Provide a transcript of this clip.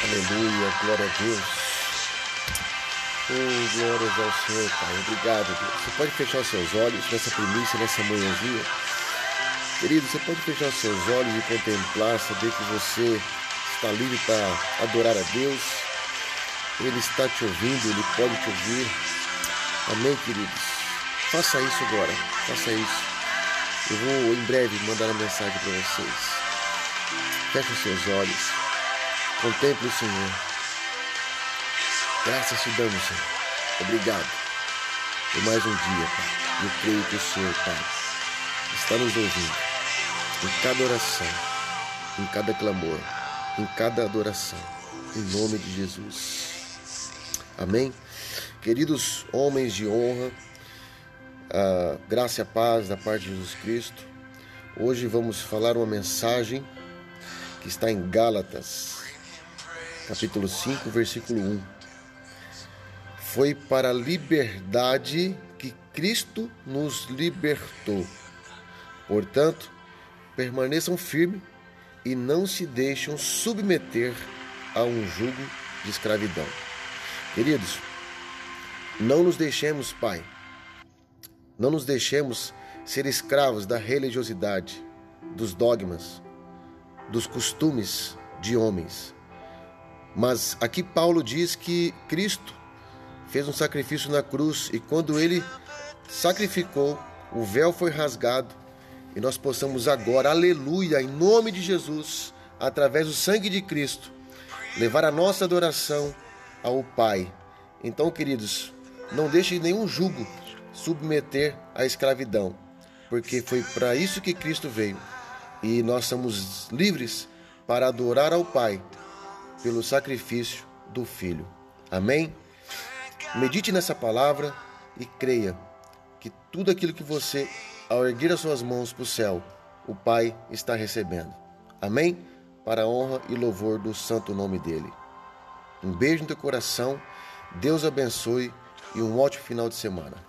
Aleluia, glória a Deus. Oh, glórias ao Senhor, Pai. Obrigado, Deus. Você pode fechar seus olhos nessa primícia, nessa manhãzinha. Querido, você pode fechar seus olhos e contemplar, saber que você está livre para adorar a Deus. Ele está te ouvindo, ele pode te ouvir. Amém, queridos? Faça isso agora, faça isso. Eu vou em breve mandar a mensagem para vocês. Feche os seus olhos. Contemple o Senhor. Graças te damos, Senhor. Obrigado por mais um dia, Pai. Eu creio que o Senhor, Pai, está nos ouvindo em cada oração, em cada clamor, em cada adoração, em nome de Jesus. Amém? Queridos homens de honra, a graça e a paz da parte de Jesus Cristo. Hoje vamos falar uma mensagem que está em Gálatas, capítulo 5, versículo 1. Foi para a liberdade que Cristo nos libertou. Portanto, permaneçam firmes e não se deixem submeter a um jugo de escravidão. Queridos, não nos deixemos, Pai, não nos deixemos ser escravos da religiosidade, dos dogmas, dos costumes de homens. Mas aqui Paulo diz que Cristo fez um sacrifício na cruz e quando ele sacrificou, o véu foi rasgado e nós possamos agora, aleluia, em nome de Jesus, através do sangue de Cristo, levar a nossa adoração ao Pai. Então, queridos, não deixe nenhum jugo submeter à escravidão, porque foi para isso que Cristo veio. E nós somos livres para adorar ao Pai pelo sacrifício do Filho. Amém? Medite nessa palavra e creia que tudo aquilo que você, ao erguer as suas mãos para o céu, o Pai está recebendo. Amém? Para a honra e louvor do santo nome dele. Um beijo no teu coração, Deus abençoe e um ótimo final de semana.